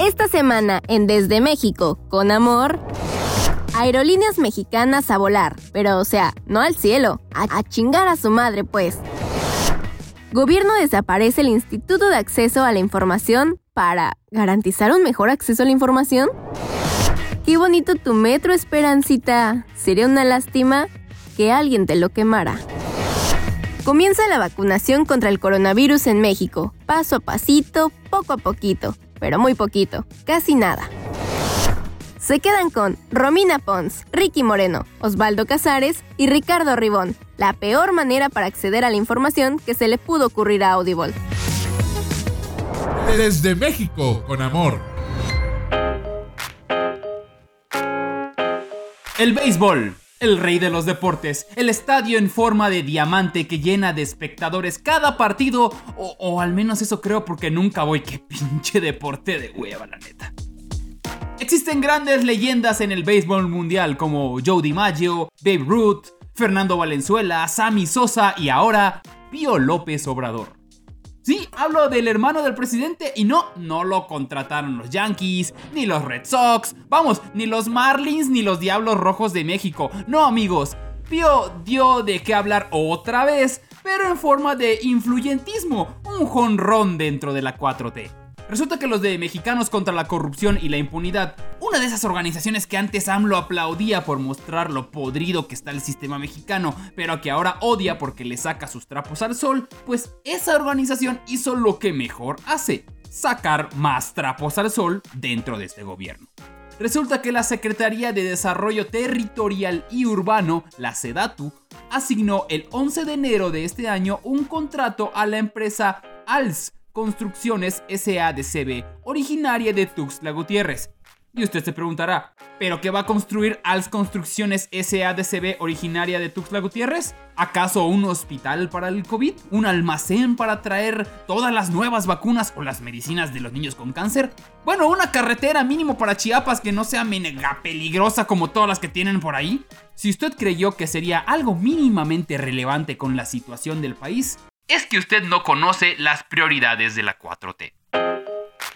Esta semana en Desde México, con amor, aerolíneas mexicanas a volar, pero o sea, no al cielo, a, chingar a su madre pues. Gobierno desaparece el Instituto de Acceso a la Información para garantizar un mejor acceso a la información. Qué bonito tu metro, Esperancita. Sería una lástima que alguien te lo quemara. Comienza la vacunación contra el coronavirus en México, paso a pasito, poco a poquito pero muy poquito, casi nada. Se quedan con Romina Pons, Ricky Moreno, Osvaldo Casares y Ricardo Ribón, la peor manera para acceder a la información que se le pudo ocurrir a Audible. Desde México, con amor. El béisbol. El rey de los deportes, el estadio en forma de diamante que llena de espectadores cada partido, o, al menos eso creo porque nunca voy, qué pinche deporte de hueva, la neta. Existen grandes leyendas en el béisbol mundial como Joe DiMaggio, Babe Ruth, Fernando Valenzuela, Sammy Sosa y ahora Pío López Obrador. Sí, hablo del hermano del presidente y no, no lo contrataron los Yankees, ni los Red Sox, vamos, ni los Marlins, ni los Diablos Rojos de México. No, amigos, Pío dio de qué hablar otra vez, pero en forma de influyentismo, un jonrón dentro de la 4T. Resulta que los de Mexicanos contra la Corrupción y la Impunidad, una de esas organizaciones que antes AMLO aplaudía por mostrar lo podrido que está el sistema mexicano, pero que ahora odia porque le saca sus trapos al sol, pues esa organización hizo lo que mejor hace, sacar más trapos al sol dentro de este gobierno. Resulta que la Secretaría de Desarrollo Territorial y Urbano, la SEDATU, asignó el 11 de enero de este año un contrato a la empresa ALS, Construcciones SADCB, originaria de Tuxtla Gutiérrez. Y usted se preguntará, ¿pero qué va a construir ALS Construcciones SADCB originaria de Tuxtla Gutiérrez? ¿Acaso un hospital para el COVID? ¿Un almacén para traer todas las nuevas vacunas o las medicinas de los niños con cáncer? Bueno, una carretera mínimo para Chiapas que no sea mega peligrosa como todas las que tienen por ahí. Si usted creyó que sería algo mínimamente relevante con la situación del país, es que usted no conoce las prioridades de la 4T.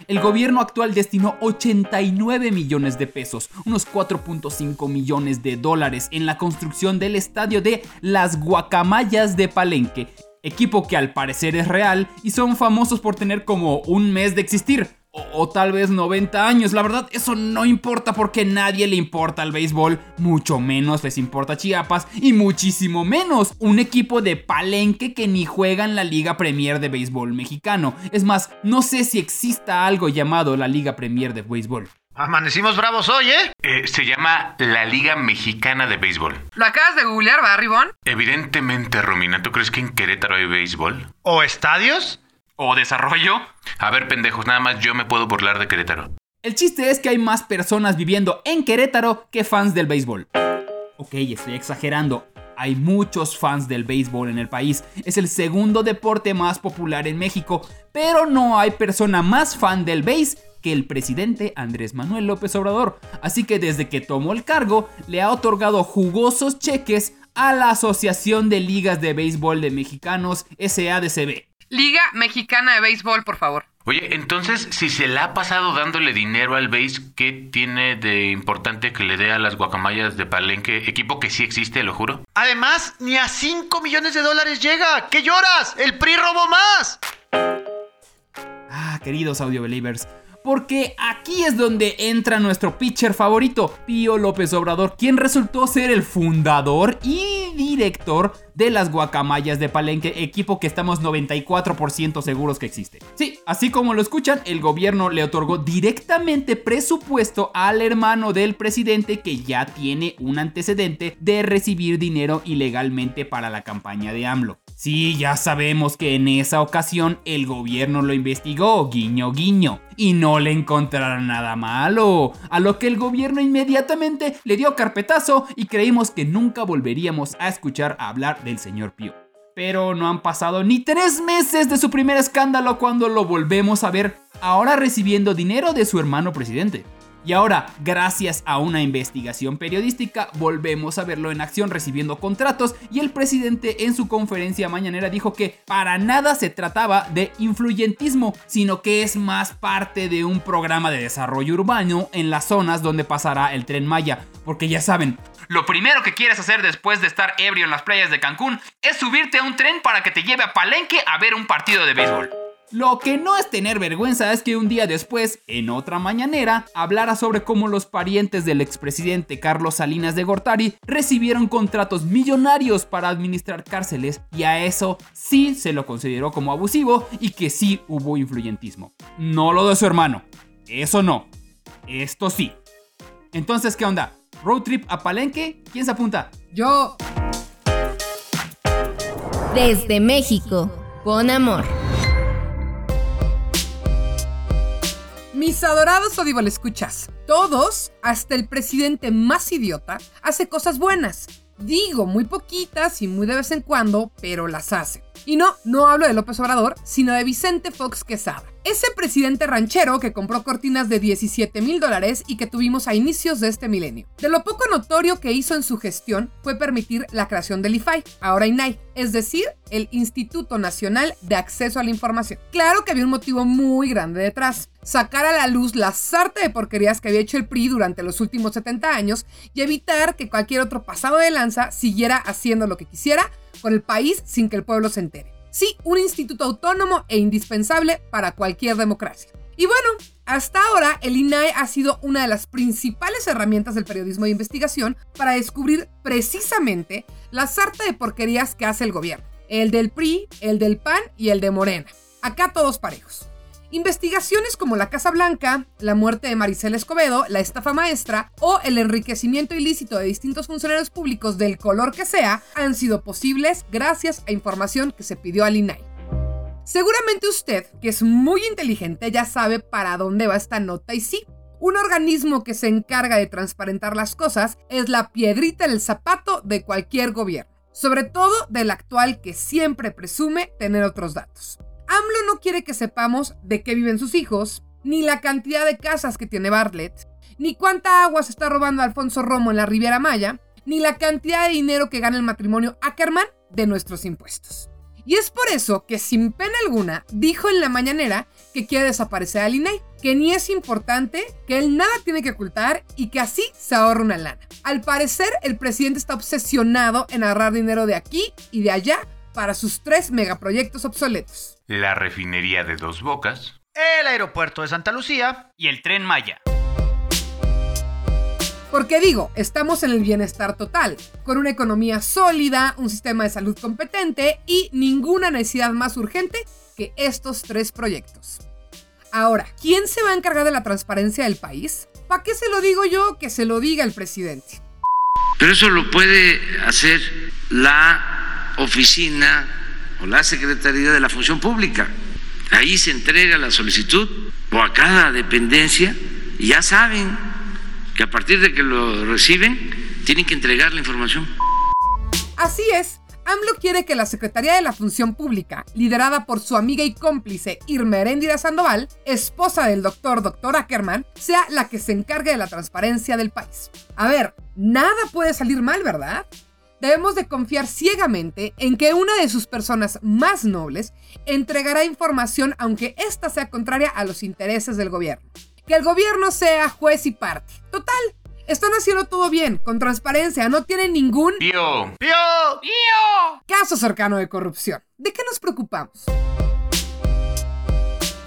El gobierno actual destinó 89 millones de pesos, unos 4.5 millones de dólares, en la construcción del estadio de Las Guacamayas de Palenque, equipo que al parecer es real y son famosos por tener como un mes de existir. O, tal vez 90 años. La verdad, eso no importa porque nadie le importa al béisbol. Mucho menos les importa Chiapas. Y muchísimo menos un equipo de palenque que ni juega en la Liga Premier de Béisbol mexicano. Es más, no sé si exista algo llamado la Liga Premier de Béisbol. Amanecimos bravos hoy, ¿eh? ¿eh? Se llama la Liga Mexicana de Béisbol. ¿Lo acabas de googlear, va, Ribón? Evidentemente, Romina. ¿Tú crees que en Querétaro hay béisbol? ¿O estadios? ¿O desarrollo? A ver, pendejos, nada más yo me puedo burlar de Querétaro. El chiste es que hay más personas viviendo en Querétaro que fans del béisbol. Ok, estoy exagerando. Hay muchos fans del béisbol en el país. Es el segundo deporte más popular en México. Pero no hay persona más fan del béis que el presidente Andrés Manuel López Obrador. Así que desde que tomó el cargo, le ha otorgado jugosos cheques a la Asociación de Ligas de Béisbol de Mexicanos, SADCB. Liga Mexicana de Béisbol, por favor. Oye, entonces, si se le ha pasado dándole dinero al béis, ¿qué tiene de importante que le dé a las guacamayas de Palenque? Equipo que sí existe, lo juro. Además, ni a 5 millones de dólares llega. ¿Qué lloras? ¡El PRI robó más! Ah, queridos audio believers. Porque aquí es donde entra nuestro pitcher favorito, Pío López Obrador, quien resultó ser el fundador y director de las Guacamayas de Palenque, equipo que estamos 94% seguros que existe. Sí, así como lo escuchan, el gobierno le otorgó directamente presupuesto al hermano del presidente que ya tiene un antecedente de recibir dinero ilegalmente para la campaña de AMLO. Sí, ya sabemos que en esa ocasión el gobierno lo investigó, guiño guiño, y no le encontraron nada malo, a lo que el gobierno inmediatamente le dio carpetazo y creímos que nunca volveríamos a escuchar hablar del señor Pío. Pero no han pasado ni tres meses de su primer escándalo cuando lo volvemos a ver, ahora recibiendo dinero de su hermano presidente. Y ahora, gracias a una investigación periodística, volvemos a verlo en acción recibiendo contratos y el presidente en su conferencia mañanera dijo que para nada se trataba de influyentismo, sino que es más parte de un programa de desarrollo urbano en las zonas donde pasará el tren Maya. Porque ya saben, lo primero que quieres hacer después de estar ebrio en las playas de Cancún es subirte a un tren para que te lleve a Palenque a ver un partido de béisbol. Lo que no es tener vergüenza es que un día después, en otra mañanera, hablara sobre cómo los parientes del expresidente Carlos Salinas de Gortari recibieron contratos millonarios para administrar cárceles y a eso sí se lo consideró como abusivo y que sí hubo influyentismo. No lo de su hermano. Eso no. Esto sí. Entonces, ¿qué onda? ¿Road trip a Palenque? ¿Quién se apunta? Yo. Desde México, con amor. Mis adorados Audible escuchas, todos, hasta el presidente más idiota, hace cosas buenas. Digo, muy poquitas y muy de vez en cuando, pero las hace. Y no, no hablo de López Obrador, sino de Vicente Fox Quesada. Ese presidente ranchero que compró cortinas de 17 mil dólares y que tuvimos a inicios de este milenio. De lo poco notorio que hizo en su gestión fue permitir la creación del IFAI, ahora INAI, es decir, el Instituto Nacional de Acceso a la Información. Claro que había un motivo muy grande detrás. Sacar a la luz la sarta de porquerías que había hecho el PRI durante los últimos 70 años y evitar que cualquier otro pasado de lanza siguiera haciendo lo que quisiera con el país sin que el pueblo se entere. Sí, un instituto autónomo e indispensable para cualquier democracia. Y bueno, hasta ahora el INAE ha sido una de las principales herramientas del periodismo de investigación para descubrir precisamente la sarta de porquerías que hace el gobierno. El del PRI, el del PAN y el de Morena. Acá todos parejos. Investigaciones como la Casa Blanca, la muerte de Maricela Escobedo, la estafa maestra o el enriquecimiento ilícito de distintos funcionarios públicos del color que sea han sido posibles gracias a información que se pidió al INAI. Seguramente usted, que es muy inteligente, ya sabe para dónde va esta nota y sí, un organismo que se encarga de transparentar las cosas es la piedrita en el zapato de cualquier gobierno, sobre todo del actual que siempre presume tener otros datos. AMLO no quiere que sepamos de qué viven sus hijos, ni la cantidad de casas que tiene Bartlett, ni cuánta agua se está robando Alfonso Romo en la Riviera Maya, ni la cantidad de dinero que gana el matrimonio Ackerman de nuestros impuestos. Y es por eso que sin pena alguna dijo en la mañanera que quiere desaparecer al INAI, que ni es importante, que él nada tiene que ocultar y que así se ahorra una lana. Al parecer, el presidente está obsesionado en ahorrar dinero de aquí y de allá para sus tres megaproyectos obsoletos. La refinería de dos bocas. El aeropuerto de Santa Lucía. Y el tren Maya. Porque digo, estamos en el bienestar total, con una economía sólida, un sistema de salud competente y ninguna necesidad más urgente que estos tres proyectos. Ahora, ¿quién se va a encargar de la transparencia del país? ¿Para qué se lo digo yo? Que se lo diga el presidente. Pero eso lo puede hacer la oficina o la Secretaría de la Función Pública. Ahí se entrega la solicitud o a cada dependencia ya saben que a partir de que lo reciben tienen que entregar la información. Así es, AMLO quiere que la Secretaría de la Función Pública, liderada por su amiga y cómplice Irma Heréndira Sandoval, esposa del doctor Dr. Ackerman, sea la que se encargue de la transparencia del país. A ver, nada puede salir mal, ¿verdad? Debemos de confiar ciegamente en que una de sus personas más nobles entregará información aunque ésta sea contraria a los intereses del gobierno. Que el gobierno sea juez y parte. Total, están haciendo todo bien, con transparencia, no tienen ningún Pío. ¡Pío! caso cercano de corrupción. ¿De qué nos preocupamos?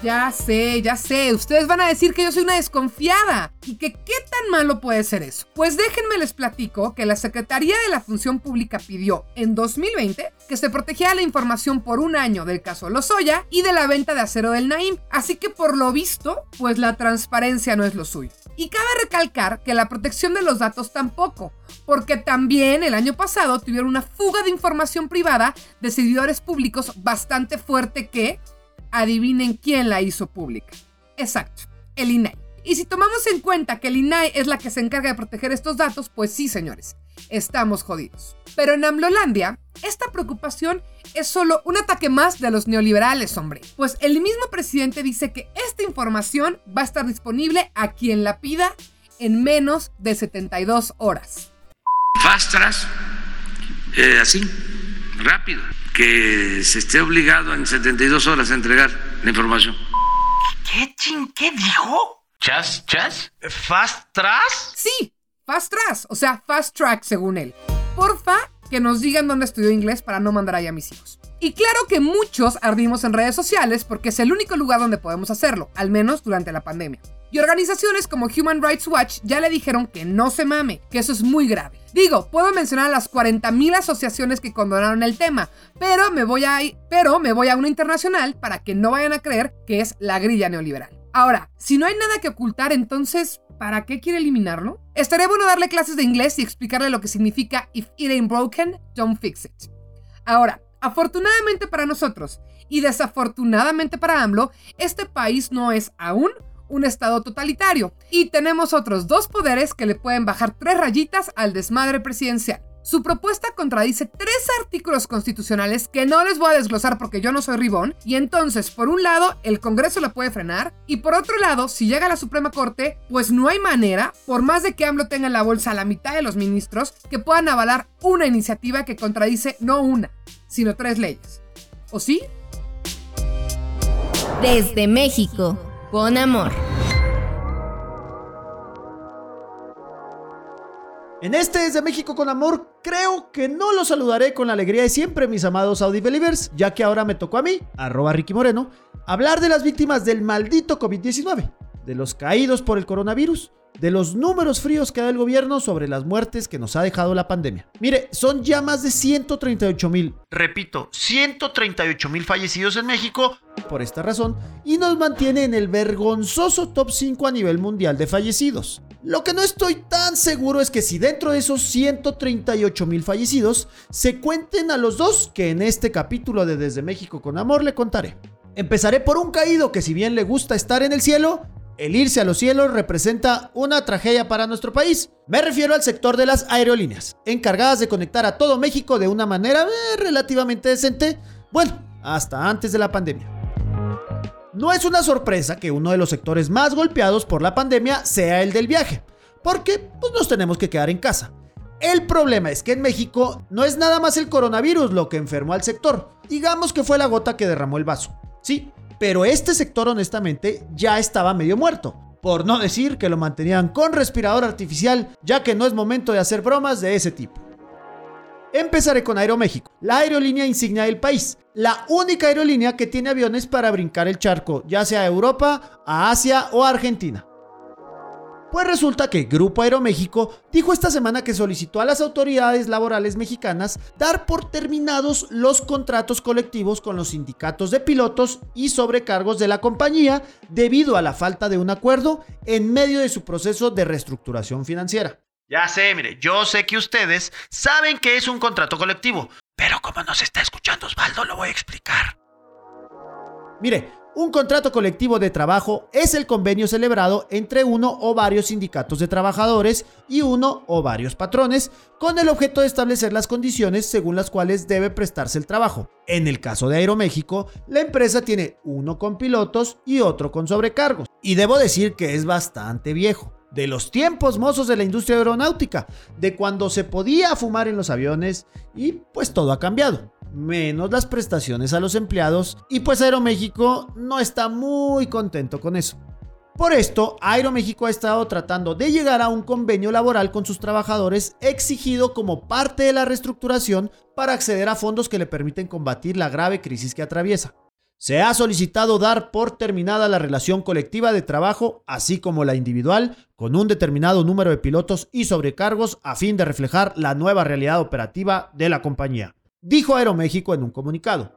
Ya sé, ya sé, ustedes van a decir que yo soy una desconfiada y que qué tan malo puede ser eso. Pues déjenme les platico que la Secretaría de la Función Pública pidió en 2020 que se protegiera la información por un año del caso Lozoya y de la venta de acero del Naim. Así que por lo visto, pues la transparencia no es lo suyo. Y cabe recalcar que la protección de los datos tampoco, porque también el año pasado tuvieron una fuga de información privada de servidores públicos bastante fuerte que, adivinen quién la hizo pública. Exacto, el INAI. Y si tomamos en cuenta que el INAI es la que se encarga de proteger estos datos, pues sí, señores, estamos jodidos. Pero en Amlolandia, esta preocupación es solo un ataque más de los neoliberales, hombre. Pues el mismo presidente dice que esta información va a estar disponible a quien la pida en menos de 72 horas. Fastras, eh, así, rápido, que se esté obligado en 72 horas a entregar la información. ¿Qué ching? ¿Qué dijo? ¿Chas? ¿Chas? ¿Fast Tras? Sí, fast track, o sea, fast track según él. Porfa, que nos digan dónde estudió inglés para no mandar ahí a mis hijos. Y claro que muchos ardimos en redes sociales porque es el único lugar donde podemos hacerlo, al menos durante la pandemia. Y organizaciones como Human Rights Watch ya le dijeron que no se mame, que eso es muy grave. Digo, puedo mencionar a las 40.000 asociaciones que condonaron el tema, pero me, voy a, pero me voy a una internacional para que no vayan a creer que es la grilla neoliberal. Ahora, si no hay nada que ocultar, entonces, ¿para qué quiere eliminarlo? Estaría bueno darle clases de inglés y explicarle lo que significa If it ain't broken, don't fix it. Ahora, afortunadamente para nosotros y desafortunadamente para AMLO, este país no es aún un estado totalitario y tenemos otros dos poderes que le pueden bajar tres rayitas al desmadre presidencial. Su propuesta contradice tres artículos constitucionales que no les voy a desglosar porque yo no soy ribón, y entonces, por un lado, el Congreso la puede frenar, y por otro lado, si llega a la Suprema Corte, pues no hay manera, por más de que AMLO tenga en la bolsa la mitad de los ministros, que puedan avalar una iniciativa que contradice no una, sino tres leyes. ¿O sí? Desde México, con amor. En este Desde México con Amor, creo que no los saludaré con la alegría de siempre, mis amados Audi Believers, ya que ahora me tocó a mí, arroba Ricky Moreno, hablar de las víctimas del maldito COVID-19, de los caídos por el coronavirus, de los números fríos que da el gobierno sobre las muertes que nos ha dejado la pandemia. Mire, son ya más de 138 mil. Repito, 138 mil fallecidos en México. Por esta razón, y nos mantiene en el vergonzoso top 5 a nivel mundial de fallecidos. Lo que no estoy tan seguro es que si dentro de esos 138 mil fallecidos se cuenten a los dos que en este capítulo de Desde México con Amor le contaré. Empezaré por un caído que si bien le gusta estar en el cielo, el irse a los cielos representa una tragedia para nuestro país. Me refiero al sector de las aerolíneas, encargadas de conectar a todo México de una manera eh, relativamente decente, bueno, hasta antes de la pandemia. No es una sorpresa que uno de los sectores más golpeados por la pandemia sea el del viaje, porque pues, nos tenemos que quedar en casa. El problema es que en México no es nada más el coronavirus lo que enfermó al sector, digamos que fue la gota que derramó el vaso. Sí, pero este sector honestamente ya estaba medio muerto. Por no decir que lo mantenían con respirador artificial, ya que no es momento de hacer bromas de ese tipo. Empezaré con Aeroméxico, la aerolínea insignia del país, la única aerolínea que tiene aviones para brincar el charco, ya sea a Europa, a Asia o a Argentina. Pues resulta que Grupo Aeroméxico dijo esta semana que solicitó a las autoridades laborales mexicanas dar por terminados los contratos colectivos con los sindicatos de pilotos y sobrecargos de la compañía debido a la falta de un acuerdo en medio de su proceso de reestructuración financiera. Ya sé, mire, yo sé que ustedes saben que es un contrato colectivo, pero como nos está escuchando Osvaldo, lo voy a explicar. Mire, un contrato colectivo de trabajo es el convenio celebrado entre uno o varios sindicatos de trabajadores y uno o varios patrones con el objeto de establecer las condiciones según las cuales debe prestarse el trabajo. En el caso de Aeroméxico, la empresa tiene uno con pilotos y otro con sobrecargos. Y debo decir que es bastante viejo de los tiempos mozos de la industria aeronáutica, de cuando se podía fumar en los aviones y pues todo ha cambiado menos las prestaciones a los empleados y pues Aeroméxico no está muy contento con eso. Por esto, Aeroméxico ha estado tratando de llegar a un convenio laboral con sus trabajadores exigido como parte de la reestructuración para acceder a fondos que le permiten combatir la grave crisis que atraviesa. Se ha solicitado dar por terminada la relación colectiva de trabajo, así como la individual, con un determinado número de pilotos y sobrecargos a fin de reflejar la nueva realidad operativa de la compañía dijo Aeroméxico en un comunicado.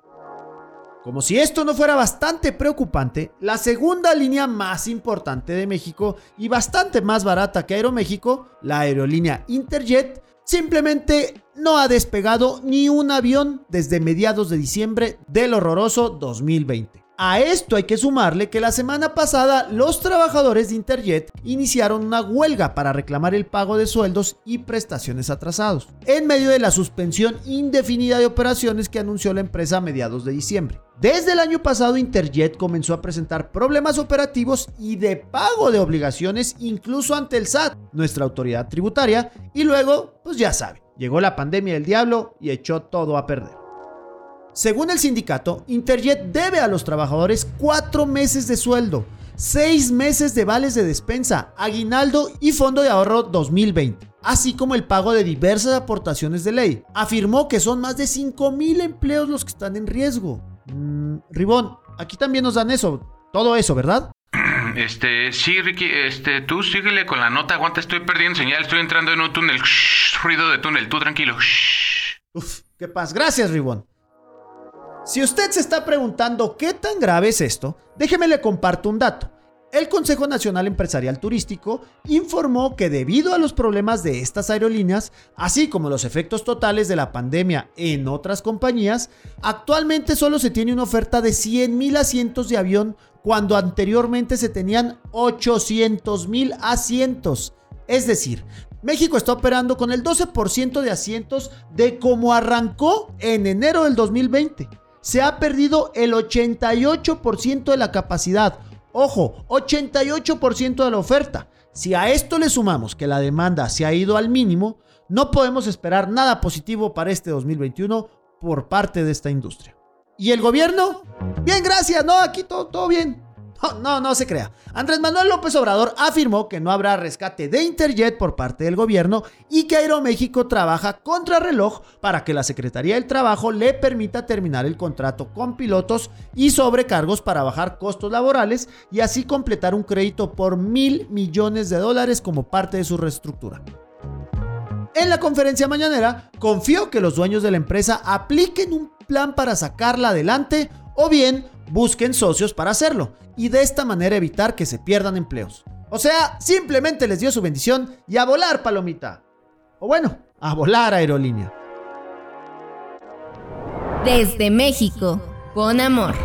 Como si esto no fuera bastante preocupante, la segunda línea más importante de México y bastante más barata que Aeroméxico, la aerolínea Interjet, simplemente no ha despegado ni un avión desde mediados de diciembre del horroroso 2020. A esto hay que sumarle que la semana pasada los trabajadores de Interjet iniciaron una huelga para reclamar el pago de sueldos y prestaciones atrasados, en medio de la suspensión indefinida de operaciones que anunció la empresa a mediados de diciembre. Desde el año pasado Interjet comenzó a presentar problemas operativos y de pago de obligaciones incluso ante el SAT, nuestra autoridad tributaria, y luego, pues ya sabe, llegó la pandemia del diablo y echó todo a perder. Según el sindicato, Interjet debe a los trabajadores cuatro meses de sueldo, seis meses de vales de despensa, aguinaldo y fondo de ahorro 2020, así como el pago de diversas aportaciones de ley. Afirmó que son más de 5 mil empleos los que están en riesgo. Mm, Ribón, aquí también nos dan eso, todo eso, ¿verdad? Este, sí, Ricky, este, tú síguele con la nota, aguanta, estoy perdiendo señal, estoy entrando en un túnel, ruido de túnel, tú tranquilo. Uf, qué paz, gracias, Ribón. Si usted se está preguntando qué tan grave es esto, déjeme le comparto un dato. El Consejo Nacional Empresarial Turístico informó que debido a los problemas de estas aerolíneas, así como los efectos totales de la pandemia en otras compañías, actualmente solo se tiene una oferta de 100.000 asientos de avión cuando anteriormente se tenían 800.000 asientos. Es decir, México está operando con el 12% de asientos de como arrancó en enero del 2020 se ha perdido el 88% de la capacidad. Ojo, 88% de la oferta. Si a esto le sumamos que la demanda se ha ido al mínimo, no podemos esperar nada positivo para este 2021 por parte de esta industria. ¿Y el gobierno? Bien, gracias, no, aquí todo, todo bien. No, no, se crea. Andrés Manuel López Obrador afirmó que no habrá rescate de Interjet por parte del gobierno y que Aeroméxico trabaja contra reloj para que la Secretaría del Trabajo le permita terminar el contrato con pilotos y sobrecargos para bajar costos laborales y así completar un crédito por mil millones de dólares como parte de su reestructura. En la conferencia mañanera, confió que los dueños de la empresa apliquen un plan para sacarla adelante o bien busquen socios para hacerlo y de esta manera evitar que se pierdan empleos. O sea, simplemente les dio su bendición y a volar palomita. O bueno, a volar aerolínea. Desde México, con amor.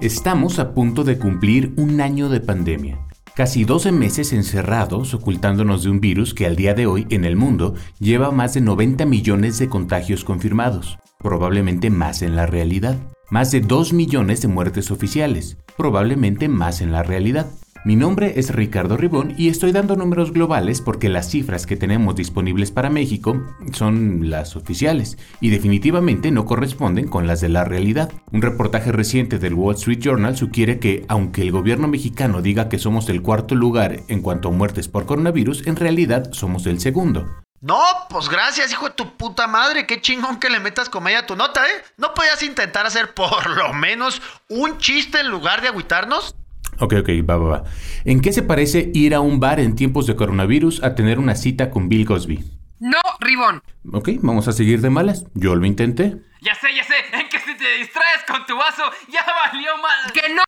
Estamos a punto de cumplir un año de pandemia. Casi 12 meses encerrados ocultándonos de un virus que al día de hoy en el mundo lleva más de 90 millones de contagios confirmados probablemente más en la realidad. Más de 2 millones de muertes oficiales, probablemente más en la realidad. Mi nombre es Ricardo Ribón y estoy dando números globales porque las cifras que tenemos disponibles para México son las oficiales y definitivamente no corresponden con las de la realidad. Un reportaje reciente del Wall Street Journal sugiere que aunque el gobierno mexicano diga que somos el cuarto lugar en cuanto a muertes por coronavirus, en realidad somos el segundo. No, pues gracias, hijo de tu puta madre. Qué chingón que le metas comedia a tu nota, ¿eh? ¿No podías intentar hacer por lo menos un chiste en lugar de agüitarnos? Ok, ok, va, va, va. ¿En qué se parece ir a un bar en tiempos de coronavirus a tener una cita con Bill Cosby? No, Ribón. Ok, vamos a seguir de malas. Yo lo intenté. Ya sé, ya sé. En que si te distraes con tu vaso, ya valió mal. ¡Que no!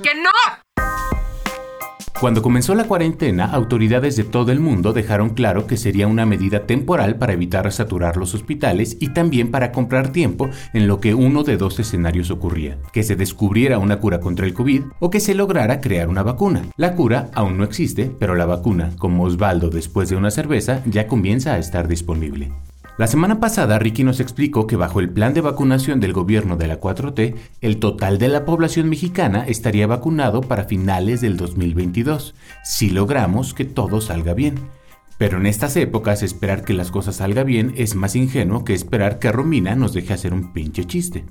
¡Que no! Cuando comenzó la cuarentena, autoridades de todo el mundo dejaron claro que sería una medida temporal para evitar saturar los hospitales y también para comprar tiempo en lo que uno de dos escenarios ocurría, que se descubriera una cura contra el COVID o que se lograra crear una vacuna. La cura aún no existe, pero la vacuna, como Osvaldo después de una cerveza, ya comienza a estar disponible. La semana pasada Ricky nos explicó que bajo el plan de vacunación del gobierno de la 4T, el total de la población mexicana estaría vacunado para finales del 2022, si logramos que todo salga bien. Pero en estas épocas esperar que las cosas salgan bien es más ingenuo que esperar que Romina nos deje hacer un pinche chiste.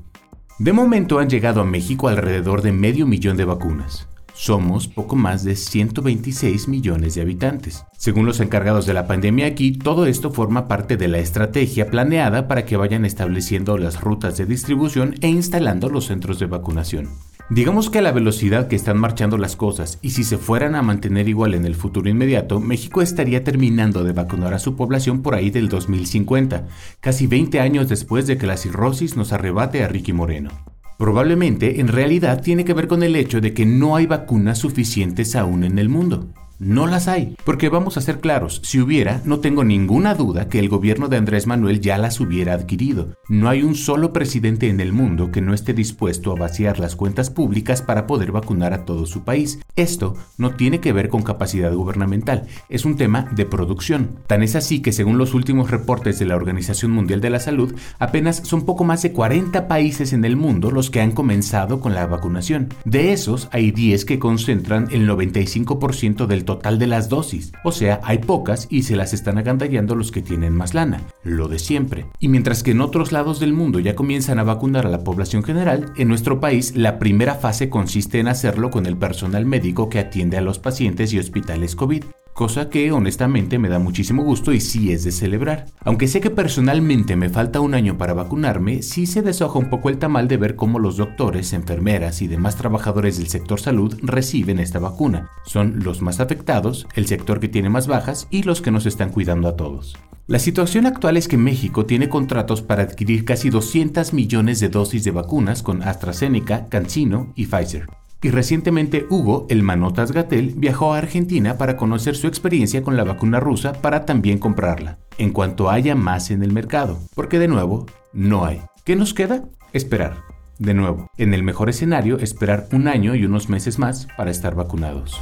De momento han llegado a México alrededor de medio millón de vacunas. Somos poco más de 126 millones de habitantes. Según los encargados de la pandemia aquí, todo esto forma parte de la estrategia planeada para que vayan estableciendo las rutas de distribución e instalando los centros de vacunación. Digamos que a la velocidad que están marchando las cosas y si se fueran a mantener igual en el futuro inmediato, México estaría terminando de vacunar a su población por ahí del 2050, casi 20 años después de que la cirrosis nos arrebate a Ricky Moreno. Probablemente en realidad tiene que ver con el hecho de que no hay vacunas suficientes aún en el mundo. No las hay, porque vamos a ser claros, si hubiera, no tengo ninguna duda que el gobierno de Andrés Manuel ya las hubiera adquirido. No hay un solo presidente en el mundo que no esté dispuesto a vaciar las cuentas públicas para poder vacunar a todo su país. Esto no tiene que ver con capacidad gubernamental, es un tema de producción. Tan es así que según los últimos reportes de la Organización Mundial de la Salud, apenas son poco más de 40 países en el mundo los que han comenzado con la vacunación. De esos, hay 10 que concentran el 95% del total de las dosis. O sea, hay pocas y se las están agandallando los que tienen más lana. Lo de siempre. Y mientras que en otros lados del mundo ya comienzan a vacunar a la población general, en nuestro país la primera fase consiste en hacerlo con el personal médico que atiende a los pacientes y hospitales COVID cosa que honestamente me da muchísimo gusto y sí es de celebrar. Aunque sé que personalmente me falta un año para vacunarme, sí se deshoja un poco el tamal de ver cómo los doctores, enfermeras y demás trabajadores del sector salud reciben esta vacuna. Son los más afectados, el sector que tiene más bajas y los que nos están cuidando a todos. La situación actual es que México tiene contratos para adquirir casi 200 millones de dosis de vacunas con AstraZeneca, CanSino y Pfizer. Y recientemente Hugo, el Manotas Gatel, viajó a Argentina para conocer su experiencia con la vacuna rusa para también comprarla, en cuanto haya más en el mercado, porque de nuevo, no hay. ¿Qué nos queda? Esperar. De nuevo, en el mejor escenario, esperar un año y unos meses más para estar vacunados.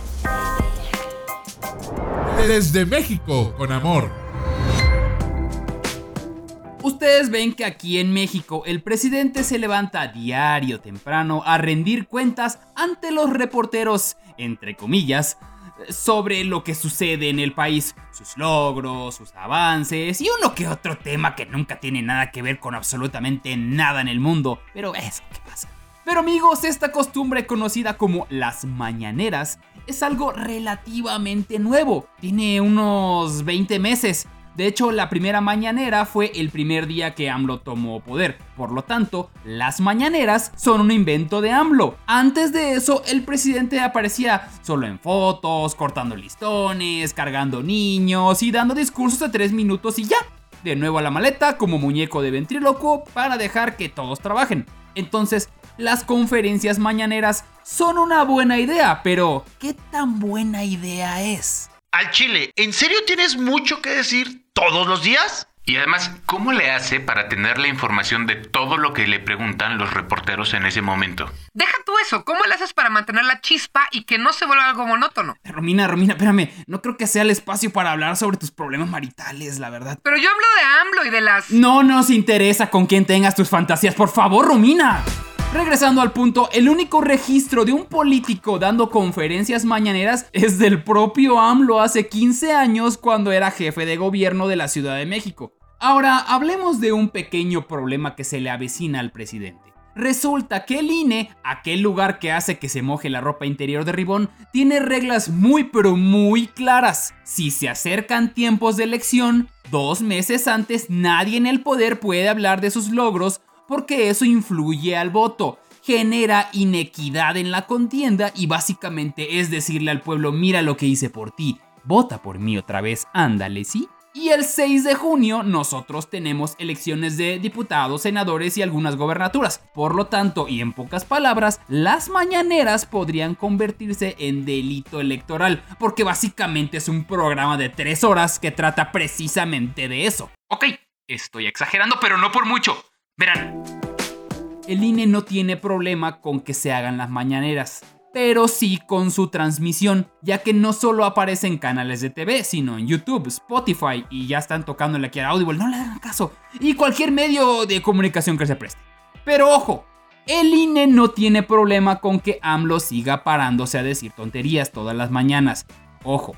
Desde México, con amor. Ustedes ven que aquí en México el presidente se levanta diario temprano a rendir cuentas ante los reporteros, entre comillas, sobre lo que sucede en el país, sus logros, sus avances y uno que otro tema que nunca tiene nada que ver con absolutamente nada en el mundo. Pero eso, ¿qué pasa? Pero amigos, esta costumbre conocida como las mañaneras es algo relativamente nuevo. Tiene unos 20 meses de hecho, la primera mañanera fue el primer día que AMLO tomó poder. Por lo tanto, las mañaneras son un invento de AMLO. Antes de eso, el presidente aparecía solo en fotos, cortando listones, cargando niños y dando discursos de 3 minutos y ya. De nuevo a la maleta como muñeco de ventríloco para dejar que todos trabajen. Entonces, las conferencias mañaneras son una buena idea, pero ¿qué tan buena idea es? Al Chile, ¿en serio tienes mucho que decir todos los días? Y además, ¿cómo le hace para tener la información de todo lo que le preguntan los reporteros en ese momento? Deja tú eso, ¿cómo le haces para mantener la chispa y que no se vuelva algo monótono? Romina, Romina, espérame, no creo que sea el espacio para hablar sobre tus problemas maritales, la verdad. Pero yo hablo de AMLO y de las... No nos interesa con quién tengas tus fantasías, por favor, Romina. Regresando al punto, el único registro de un político dando conferencias mañaneras es del propio AMLO hace 15 años cuando era jefe de gobierno de la Ciudad de México. Ahora, hablemos de un pequeño problema que se le avecina al presidente. Resulta que el INE, aquel lugar que hace que se moje la ropa interior de Ribón, tiene reglas muy pero muy claras. Si se acercan tiempos de elección, dos meses antes nadie en el poder puede hablar de sus logros porque eso influye al voto, genera inequidad en la contienda y básicamente es decirle al pueblo, mira lo que hice por ti, vota por mí otra vez, ándale, ¿sí? Y el 6 de junio nosotros tenemos elecciones de diputados, senadores y algunas gobernaturas. Por lo tanto, y en pocas palabras, las mañaneras podrían convertirse en delito electoral, porque básicamente es un programa de 3 horas que trata precisamente de eso. Ok, estoy exagerando, pero no por mucho. Verán, el INE no tiene problema con que se hagan las mañaneras, pero sí con su transmisión, ya que no solo aparece en canales de TV, sino en YouTube, Spotify y ya están tocándole aquí a Audible, no le hagan caso, y cualquier medio de comunicación que se preste. Pero ojo, el INE no tiene problema con que AMLO siga parándose a decir tonterías todas las mañanas. Ojo,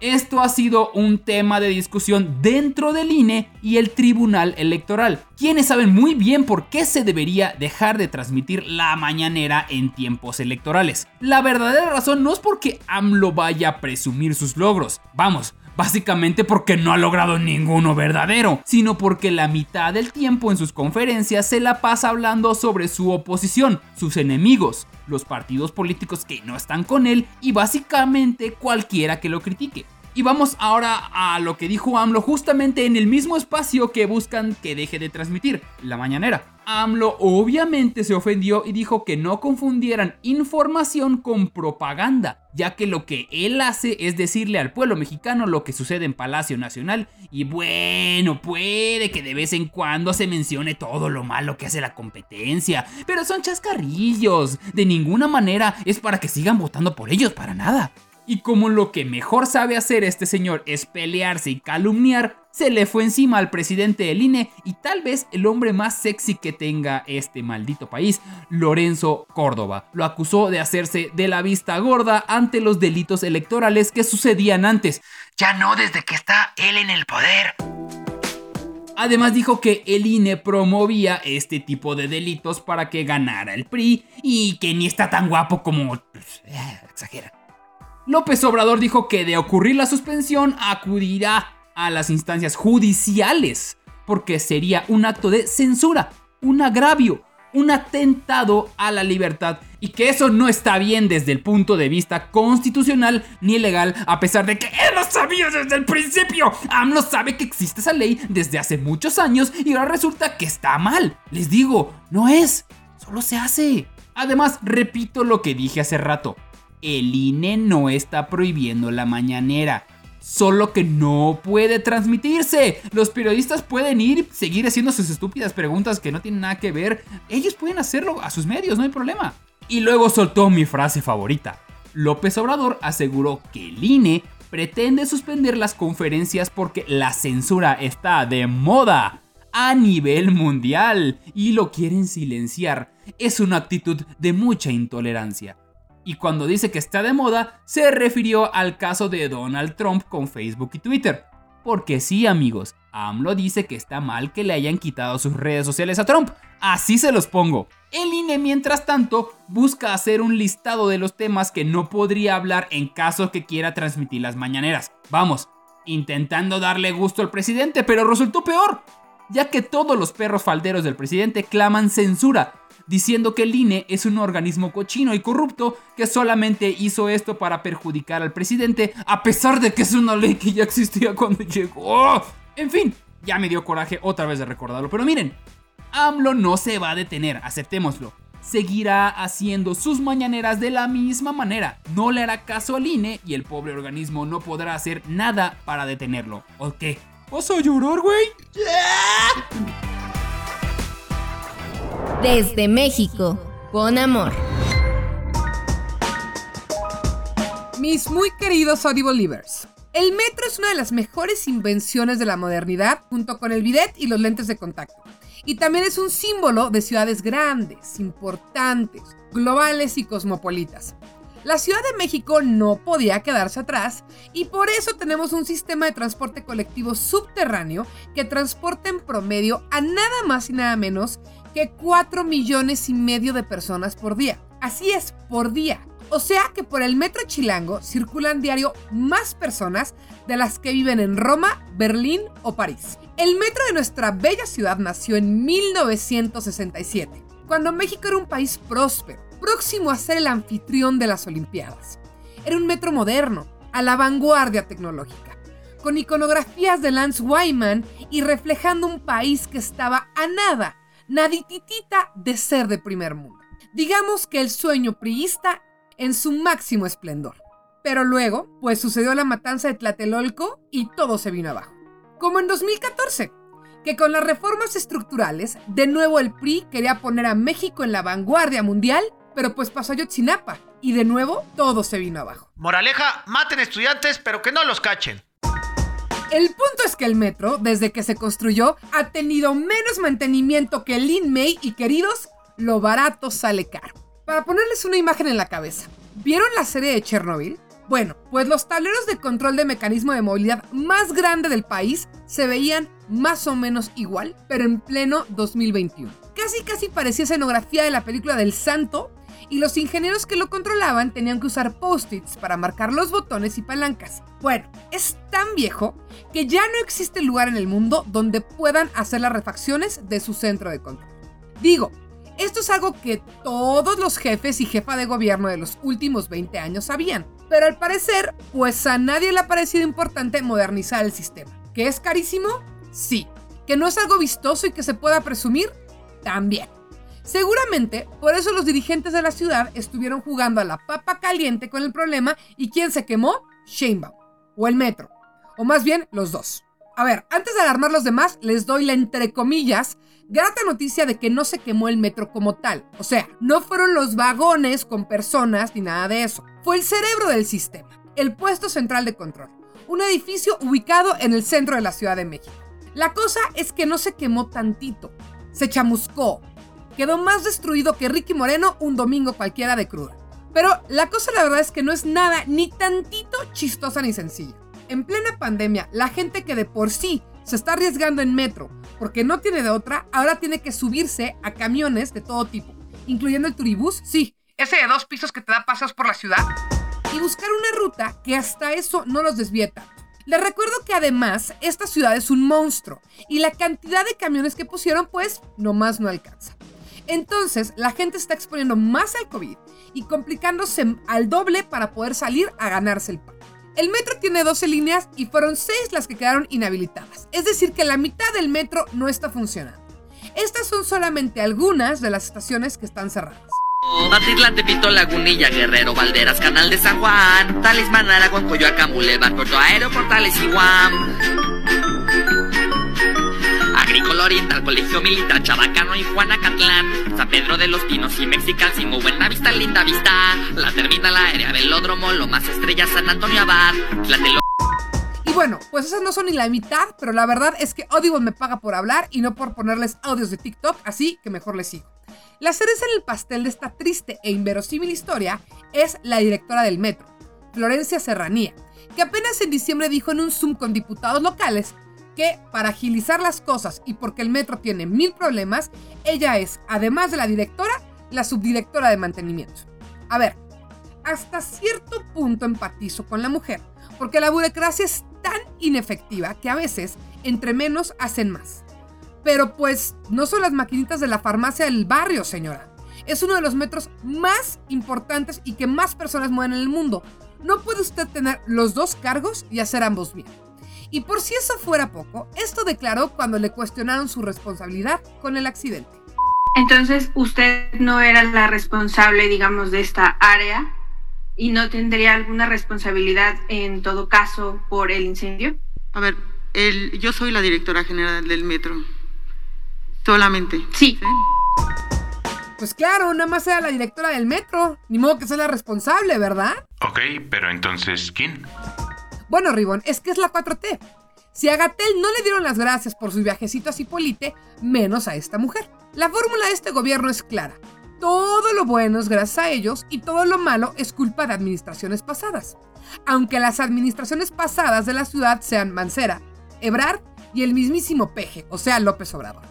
esto ha sido un tema de discusión dentro del INE y el Tribunal Electoral, quienes saben muy bien por qué se debería dejar de transmitir la mañanera en tiempos electorales. La verdadera razón no es porque AMLO vaya a presumir sus logros, vamos, básicamente porque no ha logrado ninguno verdadero, sino porque la mitad del tiempo en sus conferencias se la pasa hablando sobre su oposición, sus enemigos, los partidos políticos que no están con él y básicamente cualquiera que lo critique. Y vamos ahora a lo que dijo AMLO justamente en el mismo espacio que buscan que deje de transmitir, la mañanera. AMLO obviamente se ofendió y dijo que no confundieran información con propaganda, ya que lo que él hace es decirle al pueblo mexicano lo que sucede en Palacio Nacional y bueno, puede que de vez en cuando se mencione todo lo malo que hace la competencia, pero son chascarrillos, de ninguna manera es para que sigan votando por ellos, para nada. Y como lo que mejor sabe hacer este señor es pelearse y calumniar, se le fue encima al presidente del INE y tal vez el hombre más sexy que tenga este maldito país, Lorenzo Córdoba. Lo acusó de hacerse de la vista gorda ante los delitos electorales que sucedían antes. Ya no desde que está él en el poder. Además dijo que el INE promovía este tipo de delitos para que ganara el PRI y que ni está tan guapo como... Pues, eh, exagera. López Obrador dijo que de ocurrir la suspensión acudirá a las instancias judiciales porque sería un acto de censura, un agravio, un atentado a la libertad y que eso no está bien desde el punto de vista constitucional ni legal, a pesar de que él lo sabía desde el principio. AMLO sabe que existe esa ley desde hace muchos años y ahora resulta que está mal. Les digo, no es, solo se hace. Además, repito lo que dije hace rato el INE no está prohibiendo la mañanera. Solo que no puede transmitirse. Los periodistas pueden ir, seguir haciendo sus estúpidas preguntas que no tienen nada que ver. Ellos pueden hacerlo a sus medios, no hay problema. Y luego soltó mi frase favorita. López Obrador aseguró que el INE pretende suspender las conferencias porque la censura está de moda a nivel mundial y lo quieren silenciar. Es una actitud de mucha intolerancia y cuando dice que está de moda, se refirió al caso de Donald Trump con Facebook y Twitter. Porque sí, amigos, AMLO dice que está mal que le hayan quitado sus redes sociales a Trump. Así se los pongo. El INE, mientras tanto, busca hacer un listado de los temas que no podría hablar en caso que quiera transmitir las mañaneras. Vamos, intentando darle gusto al presidente, pero resultó peor, ya que todos los perros falderos del presidente claman censura diciendo que el INE es un organismo cochino y corrupto que solamente hizo esto para perjudicar al presidente, a pesar de que es una ley que ya existía cuando llegó. En fin, ya me dio coraje otra vez de recordarlo, pero miren, AMLO no se va a detener, aceptémoslo. Seguirá haciendo sus mañaneras de la misma manera. No le hará caso al INE y el pobre organismo no podrá hacer nada para detenerlo. ¿O qué? ¿Vas a llorar, güey? Desde México, con amor. Mis muy queridos Audible Livers. El metro es una de las mejores invenciones de la modernidad junto con el bidet y los lentes de contacto. Y también es un símbolo de ciudades grandes, importantes, globales y cosmopolitas. La Ciudad de México no podía quedarse atrás y por eso tenemos un sistema de transporte colectivo subterráneo que transporta en promedio a nada más y nada menos que 4 millones y medio de personas por día. Así es, por día. O sea que por el metro chilango circulan diario más personas de las que viven en Roma, Berlín o París. El metro de nuestra bella ciudad nació en 1967, cuando México era un país próspero, próximo a ser el anfitrión de las Olimpiadas. Era un metro moderno, a la vanguardia tecnológica, con iconografías de Lance Wyman y reflejando un país que estaba a nada nadititita de ser de primer mundo. Digamos que el sueño priista en su máximo esplendor. Pero luego, pues sucedió la matanza de Tlatelolco y todo se vino abajo. Como en 2014, que con las reformas estructurales, de nuevo el PRI quería poner a México en la vanguardia mundial, pero pues pasó a Yotzinapa y de nuevo todo se vino abajo. Moraleja, maten estudiantes, pero que no los cachen. El punto es que el metro, desde que se construyó, ha tenido menos mantenimiento que el May y queridos, lo barato sale caro. Para ponerles una imagen en la cabeza, ¿vieron la serie de Chernobyl? Bueno, pues los tableros de control de mecanismo de movilidad más grande del país se veían más o menos igual, pero en pleno 2021. Casi casi parecía escenografía de la película del Santo y los ingenieros que lo controlaban tenían que usar post-its para marcar los botones y palancas. Bueno, es tan viejo que ya no existe lugar en el mundo donde puedan hacer las refacciones de su centro de control. Digo, esto es algo que todos los jefes y jefa de gobierno de los últimos 20 años sabían, pero al parecer, pues a nadie le ha parecido importante modernizar el sistema. ¿Que es carísimo? Sí. ¿Que no es algo vistoso y que se pueda presumir? También. Seguramente, por eso los dirigentes de la ciudad estuvieron jugando a la papa caliente con el problema y ¿quién se quemó? Sheinbaum. O el metro. O más bien, los dos. A ver, antes de alarmar los demás, les doy la entre comillas grata noticia de que no se quemó el metro como tal. O sea, no fueron los vagones con personas ni nada de eso. Fue el cerebro del sistema, el puesto central de control. Un edificio ubicado en el centro de la Ciudad de México. La cosa es que no se quemó tantito, se chamuscó. Quedó más destruido que Ricky Moreno un domingo cualquiera de cruda. Pero la cosa la verdad es que no es nada ni tantito chistosa ni sencilla. En plena pandemia, la gente que de por sí se está arriesgando en metro porque no tiene de otra, ahora tiene que subirse a camiones de todo tipo, incluyendo el turibús, sí, ese de dos pisos que te da paseos por la ciudad, y buscar una ruta que hasta eso no los desvieta. Les recuerdo que además esta ciudad es un monstruo y la cantidad de camiones que pusieron pues nomás no alcanza. Entonces la gente está exponiendo más al COVID y complicándose al doble para poder salir a ganarse el pan. El metro tiene 12 líneas y fueron 6 las que quedaron inhabilitadas. Es decir, que la mitad del metro no está funcionando. Estas son solamente algunas de las estaciones que están cerradas. Tepito, Lagunilla, Guerrero, Valderas, Canal de San Juan, Talismán, Aragón, Coyoacán, Boulevard, Puerto y Guam. Agrícola Oriental, Colegio Militar, Chabacano y Juanacatlán, San Pedro de los Pinos y Mexican, Simo, Buena Vista, Linda Vista, la terminal aérea, Velódromo, Lomas Estrellas, San Antonio Abad, Tlatelo... Y bueno, pues esas no son ni la mitad, pero la verdad es que Audible me paga por hablar y no por ponerles audios de TikTok, así que mejor les sigo. La cereza en el pastel de esta triste e inverosímil historia es la directora del metro, Florencia Serranía, que apenas en diciembre dijo en un Zoom con diputados locales que para agilizar las cosas y porque el metro tiene mil problemas, ella es, además de la directora, la subdirectora de mantenimiento. A ver, hasta cierto punto empatizo con la mujer, porque la burocracia es tan inefectiva que a veces, entre menos, hacen más. Pero pues no son las maquinitas de la farmacia del barrio, señora. Es uno de los metros más importantes y que más personas mueven en el mundo. No puede usted tener los dos cargos y hacer ambos bien. Y por si eso fuera poco, esto declaró cuando le cuestionaron su responsabilidad con el accidente. Entonces, usted no era la responsable, digamos, de esta área y no tendría alguna responsabilidad en todo caso por el incendio. A ver, el, yo soy la directora general del metro. Solamente. Sí. Pues claro, nada más era la directora del metro. Ni modo que sea la responsable, ¿verdad? Ok, pero entonces, ¿quién? Bueno, Ribón, es que es la 4T. Si a Gatel no le dieron las gracias por su viajecito a Cipolite, menos a esta mujer. La fórmula de este gobierno es clara. Todo lo bueno es gracias a ellos y todo lo malo es culpa de administraciones pasadas. Aunque las administraciones pasadas de la ciudad sean Mancera, Ebrard y el mismísimo Peje, o sea, López Obrador.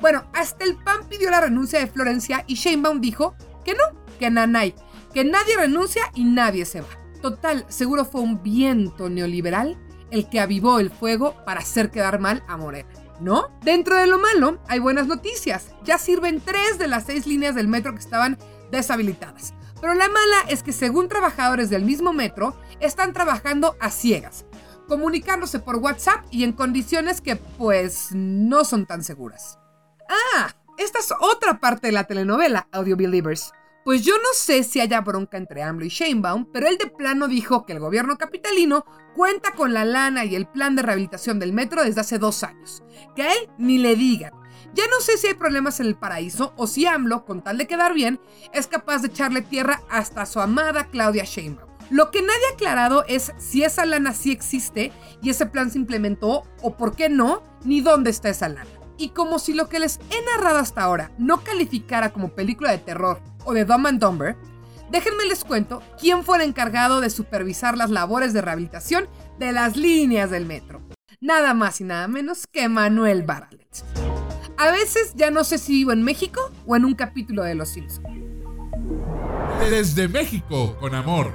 Bueno, hasta el PAN pidió la renuncia de Florencia y Sheinbaum dijo que no, que nanay, que nadie renuncia y nadie se va. Total, seguro fue un viento neoliberal el que avivó el fuego para hacer quedar mal a Morena. ¿No? Dentro de lo malo, hay buenas noticias. Ya sirven tres de las seis líneas del metro que estaban deshabilitadas. Pero la mala es que según trabajadores del mismo metro, están trabajando a ciegas, comunicándose por WhatsApp y en condiciones que pues no son tan seguras. Ah, esta es otra parte de la telenovela Audio Believers. Pues yo no sé si haya bronca entre AMLO y Sheinbaum, pero él de plano dijo que el gobierno capitalino cuenta con la lana y el plan de rehabilitación del metro desde hace dos años. Que a él ni le digan. Ya no sé si hay problemas en el paraíso o si AMLO, con tal de quedar bien, es capaz de echarle tierra hasta a su amada Claudia Sheinbaum. Lo que nadie ha aclarado es si esa lana sí existe y ese plan se implementó o por qué no, ni dónde está esa lana. Y como si lo que les he narrado hasta ahora no calificara como película de terror o de Dumb and Dumber, déjenme les cuento quién fue el encargado de supervisar las labores de rehabilitación de las líneas del metro. Nada más y nada menos que Manuel Bartlett. A veces ya no sé si vivo en México o en un capítulo de Los Simpsons. Desde México, con amor.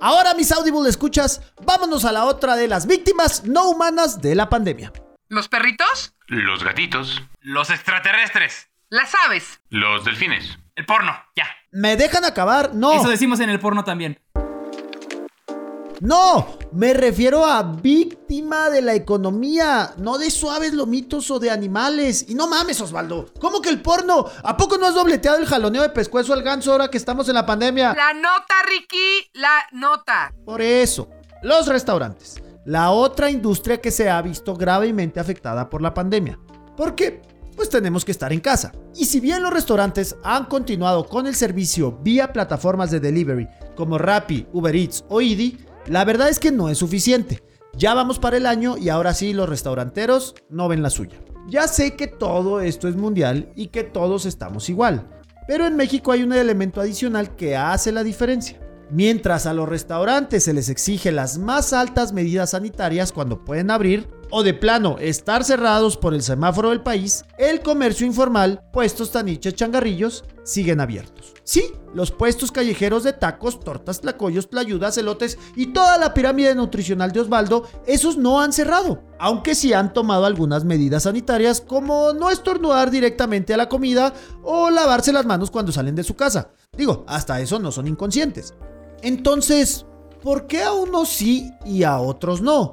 Ahora, mis Audible escuchas, vámonos a la otra de las víctimas no humanas de la pandemia. ¿Los perritos? Los gatitos. Los extraterrestres. Las aves. Los delfines. El porno, ya. ¿Me dejan acabar? No. Eso decimos en el porno también. No, me refiero a víctima de la economía, no de suaves lomitos o de animales. Y no mames, Osvaldo. ¿Cómo que el porno? ¿A poco no has dobleteado el jaloneo de pescuezo al ganso ahora que estamos en la pandemia? La nota, Ricky, la nota. Por eso, los restaurantes. La otra industria que se ha visto gravemente afectada por la pandemia. ¿Por qué? Pues tenemos que estar en casa. Y si bien los restaurantes han continuado con el servicio vía plataformas de delivery como Rappi, Uber Eats o Idi, la verdad es que no es suficiente. Ya vamos para el año y ahora sí los restauranteros no ven la suya. Ya sé que todo esto es mundial y que todos estamos igual, pero en México hay un elemento adicional que hace la diferencia. Mientras a los restaurantes se les exige las más altas medidas sanitarias cuando pueden abrir, o de plano estar cerrados por el semáforo del país, el comercio informal, puestos taniches changarrillos, siguen abiertos. Sí, los puestos callejeros de tacos, tortas, tlacoyos, tlayudas, elotes y toda la pirámide nutricional de Osvaldo, esos no han cerrado, aunque sí han tomado algunas medidas sanitarias como no estornudar directamente a la comida o lavarse las manos cuando salen de su casa. Digo, hasta eso no son inconscientes. Entonces, ¿por qué a unos sí y a otros no?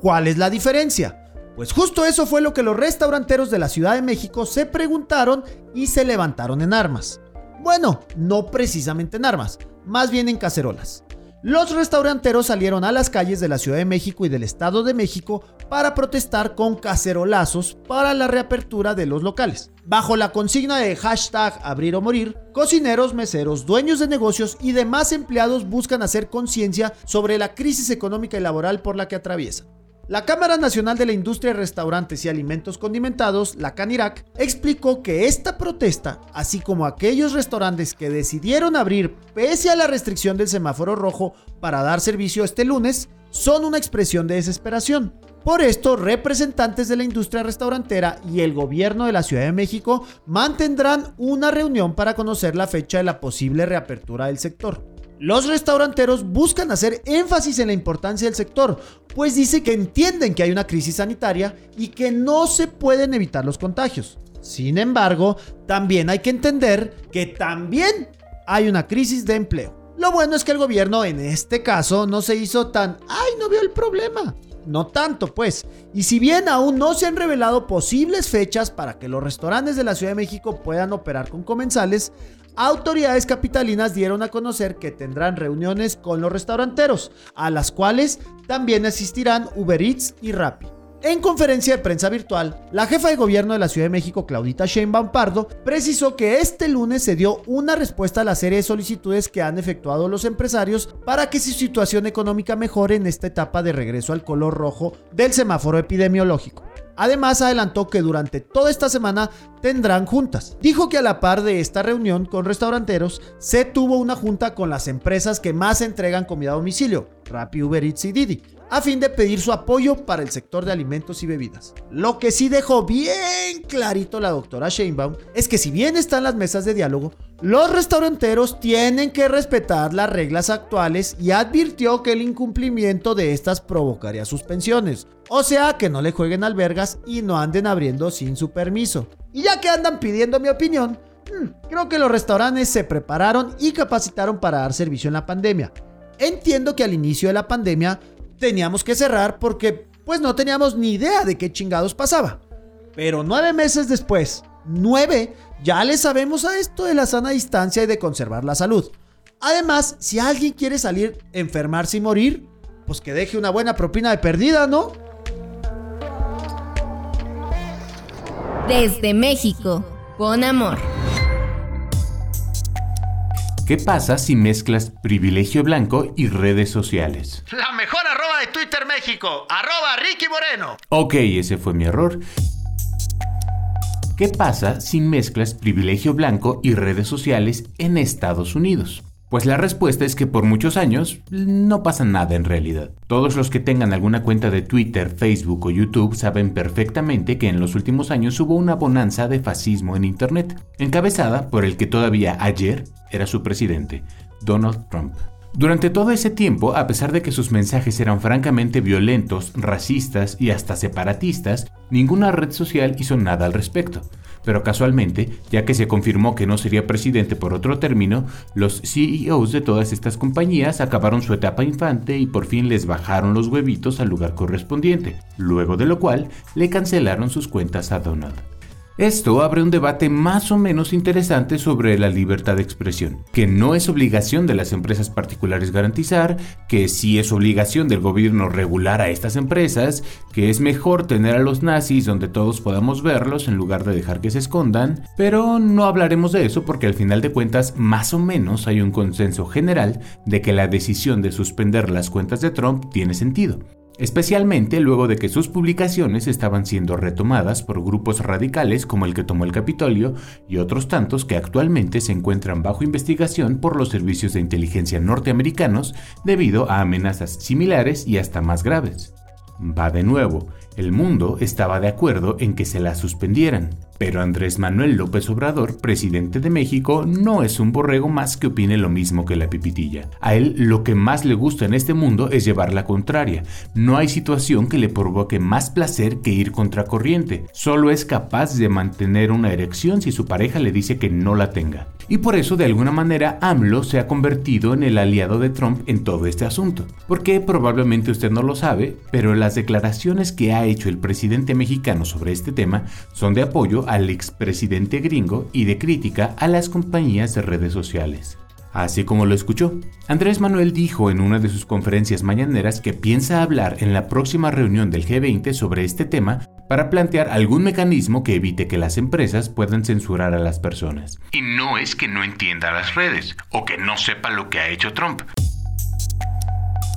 ¿Cuál es la diferencia? Pues justo eso fue lo que los restauranteros de la Ciudad de México se preguntaron y se levantaron en armas. Bueno, no precisamente en armas, más bien en cacerolas. Los restauranteros salieron a las calles de la Ciudad de México y del Estado de México para protestar con cacerolazos para la reapertura de los locales. Bajo la consigna de hashtag abrir o morir, cocineros, meseros, dueños de negocios y demás empleados buscan hacer conciencia sobre la crisis económica y laboral por la que atraviesan. La Cámara Nacional de la Industria de Restaurantes y Alimentos Condimentados, la CANIRAC, explicó que esta protesta, así como aquellos restaurantes que decidieron abrir pese a la restricción del semáforo rojo para dar servicio este lunes, son una expresión de desesperación. Por esto, representantes de la industria restaurantera y el gobierno de la Ciudad de México mantendrán una reunión para conocer la fecha de la posible reapertura del sector. Los restauranteros buscan hacer énfasis en la importancia del sector, pues dice que entienden que hay una crisis sanitaria y que no se pueden evitar los contagios. Sin embargo, también hay que entender que también hay una crisis de empleo. Lo bueno es que el gobierno en este caso no se hizo tan, ay, no veo el problema. No tanto, pues. Y si bien aún no se han revelado posibles fechas para que los restaurantes de la Ciudad de México puedan operar con comensales, autoridades capitalinas dieron a conocer que tendrán reuniones con los restauranteros, a las cuales también asistirán Uber Eats y Rappi. En conferencia de prensa virtual, la jefa de gobierno de la Ciudad de México, Claudita Sheinbaum Pardo, precisó que este lunes se dio una respuesta a la serie de solicitudes que han efectuado los empresarios para que su situación económica mejore en esta etapa de regreso al color rojo del semáforo epidemiológico. Además, adelantó que durante toda esta semana tendrán juntas. Dijo que a la par de esta reunión con restauranteros, se tuvo una junta con las empresas que más entregan comida a domicilio, Rappi, Uber Eats y Didi, a fin de pedir su apoyo para el sector de alimentos y bebidas. Lo que sí dejó bien clarito la doctora Sheinbaum es que si bien están las mesas de diálogo, los restauranteros tienen que respetar las reglas actuales y advirtió que el incumplimiento de estas provocaría suspensiones. O sea, que no le jueguen albergas y no anden abriendo sin su permiso. Y ya que andan pidiendo mi opinión, hmm, creo que los restaurantes se prepararon y capacitaron para dar servicio en la pandemia. Entiendo que al inicio de la pandemia teníamos que cerrar porque pues no teníamos ni idea de qué chingados pasaba. Pero nueve meses después, nueve, ya le sabemos a esto de la sana distancia y de conservar la salud. Además, si alguien quiere salir, enfermarse y morir, pues que deje una buena propina de perdida, ¿no? Desde México, con amor. ¿Qué pasa si mezclas privilegio blanco y redes sociales? La mejor arroba de Twitter México, arroba Ricky Moreno. Ok, ese fue mi error. ¿Qué pasa si mezclas privilegio blanco y redes sociales en Estados Unidos? Pues la respuesta es que por muchos años no pasa nada en realidad. Todos los que tengan alguna cuenta de Twitter, Facebook o YouTube saben perfectamente que en los últimos años hubo una bonanza de fascismo en Internet, encabezada por el que todavía ayer era su presidente, Donald Trump. Durante todo ese tiempo, a pesar de que sus mensajes eran francamente violentos, racistas y hasta separatistas, ninguna red social hizo nada al respecto. Pero casualmente, ya que se confirmó que no sería presidente por otro término, los CEOs de todas estas compañías acabaron su etapa infante y por fin les bajaron los huevitos al lugar correspondiente, luego de lo cual le cancelaron sus cuentas a Donald. Esto abre un debate más o menos interesante sobre la libertad de expresión, que no es obligación de las empresas particulares garantizar, que sí es obligación del gobierno regular a estas empresas, que es mejor tener a los nazis donde todos podamos verlos en lugar de dejar que se escondan, pero no hablaremos de eso porque al final de cuentas más o menos hay un consenso general de que la decisión de suspender las cuentas de Trump tiene sentido especialmente luego de que sus publicaciones estaban siendo retomadas por grupos radicales como el que tomó el Capitolio y otros tantos que actualmente se encuentran bajo investigación por los servicios de inteligencia norteamericanos debido a amenazas similares y hasta más graves. Va de nuevo, el mundo estaba de acuerdo en que se la suspendieran, pero Andrés Manuel López Obrador, presidente de México, no es un borrego más que opine lo mismo que la pipitilla. A él lo que más le gusta en este mundo es llevar la contraria. No hay situación que le provoque más placer que ir contracorriente. Solo es capaz de mantener una erección si su pareja le dice que no la tenga. Y por eso de alguna manera AMLO se ha convertido en el aliado de Trump en todo este asunto. Porque probablemente usted no lo sabe, pero las declaraciones que ha hecho el presidente mexicano sobre este tema son de apoyo al expresidente gringo y de crítica a las compañías de redes sociales. Así como lo escuchó, Andrés Manuel dijo en una de sus conferencias mañaneras que piensa hablar en la próxima reunión del G20 sobre este tema para plantear algún mecanismo que evite que las empresas puedan censurar a las personas. Y no es que no entienda las redes o que no sepa lo que ha hecho Trump.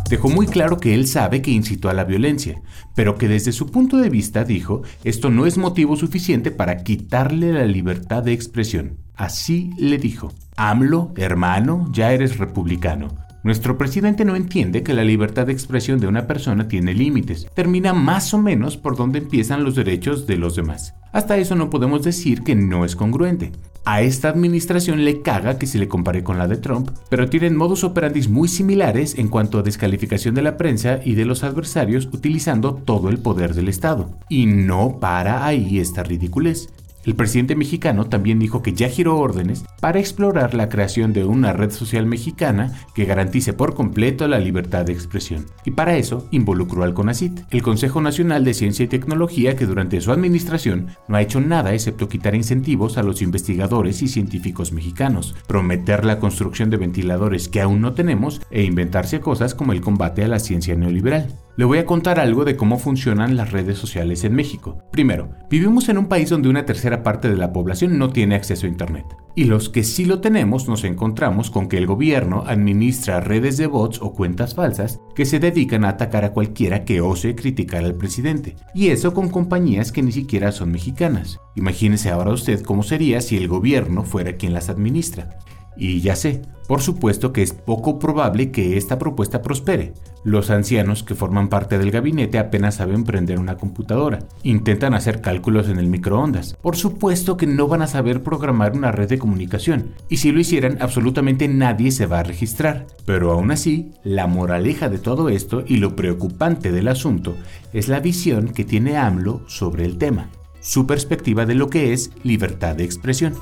Dejó muy claro que él sabe que incitó a la violencia, pero que desde su punto de vista dijo, esto no es motivo suficiente para quitarle la libertad de expresión. Así le dijo, AMLO, hermano, ya eres republicano. Nuestro presidente no entiende que la libertad de expresión de una persona tiene límites. Termina más o menos por donde empiezan los derechos de los demás. Hasta eso no podemos decir que no es congruente. A esta administración le caga que se le compare con la de Trump, pero tienen modos operandis muy similares en cuanto a descalificación de la prensa y de los adversarios utilizando todo el poder del Estado. Y no para ahí esta ridiculez. El presidente mexicano también dijo que ya giró órdenes para explorar la creación de una red social mexicana que garantice por completo la libertad de expresión. Y para eso involucró al CONACIT, el Consejo Nacional de Ciencia y Tecnología que durante su administración no ha hecho nada excepto quitar incentivos a los investigadores y científicos mexicanos, prometer la construcción de ventiladores que aún no tenemos e inventarse cosas como el combate a la ciencia neoliberal. Le voy a contar algo de cómo funcionan las redes sociales en México. Primero, vivimos en un país donde una tercera parte de la población no tiene acceso a Internet. Y los que sí lo tenemos nos encontramos con que el gobierno administra redes de bots o cuentas falsas que se dedican a atacar a cualquiera que ose criticar al presidente. Y eso con compañías que ni siquiera son mexicanas. Imagínese ahora usted cómo sería si el gobierno fuera quien las administra. Y ya sé, por supuesto que es poco probable que esta propuesta prospere. Los ancianos que forman parte del gabinete apenas saben prender una computadora. Intentan hacer cálculos en el microondas. Por supuesto que no van a saber programar una red de comunicación. Y si lo hicieran, absolutamente nadie se va a registrar. Pero aún así, la moraleja de todo esto y lo preocupante del asunto es la visión que tiene AMLO sobre el tema. Su perspectiva de lo que es libertad de expresión.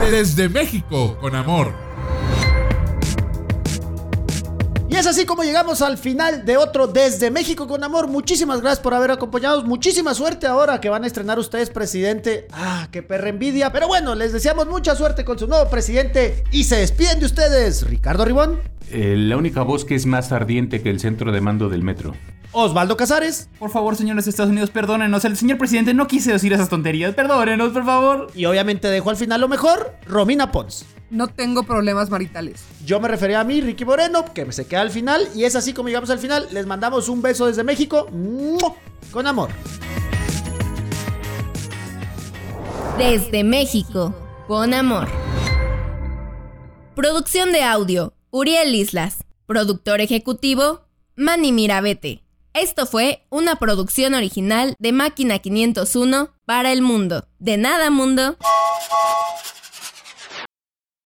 Desde México, con amor. Y es así como llegamos al final de otro Desde México con Amor. Muchísimas gracias por haber acompañado. Muchísima suerte ahora que van a estrenar ustedes presidente. Ah, qué perra envidia. Pero bueno, les deseamos mucha suerte con su nuevo presidente. Y se despiden de ustedes, Ricardo Ribón. Eh, la única voz que es más ardiente que el centro de mando del metro. Osvaldo Casares. Por favor, señores de Estados Unidos, perdónenos. El señor presidente no quise decir esas tonterías. Perdónenos, por favor. Y obviamente dejo al final lo mejor, Romina Pons. No tengo problemas maritales. Yo me refería a mí, Ricky Moreno, que se queda al final. Y es así como llegamos al final. Les mandamos un beso desde México. Con amor. Desde México, con amor. Producción de audio, Uriel Islas. Productor ejecutivo, Manny Mirabete. Esto fue una producción original de Máquina 501 para el mundo. De nada, mundo.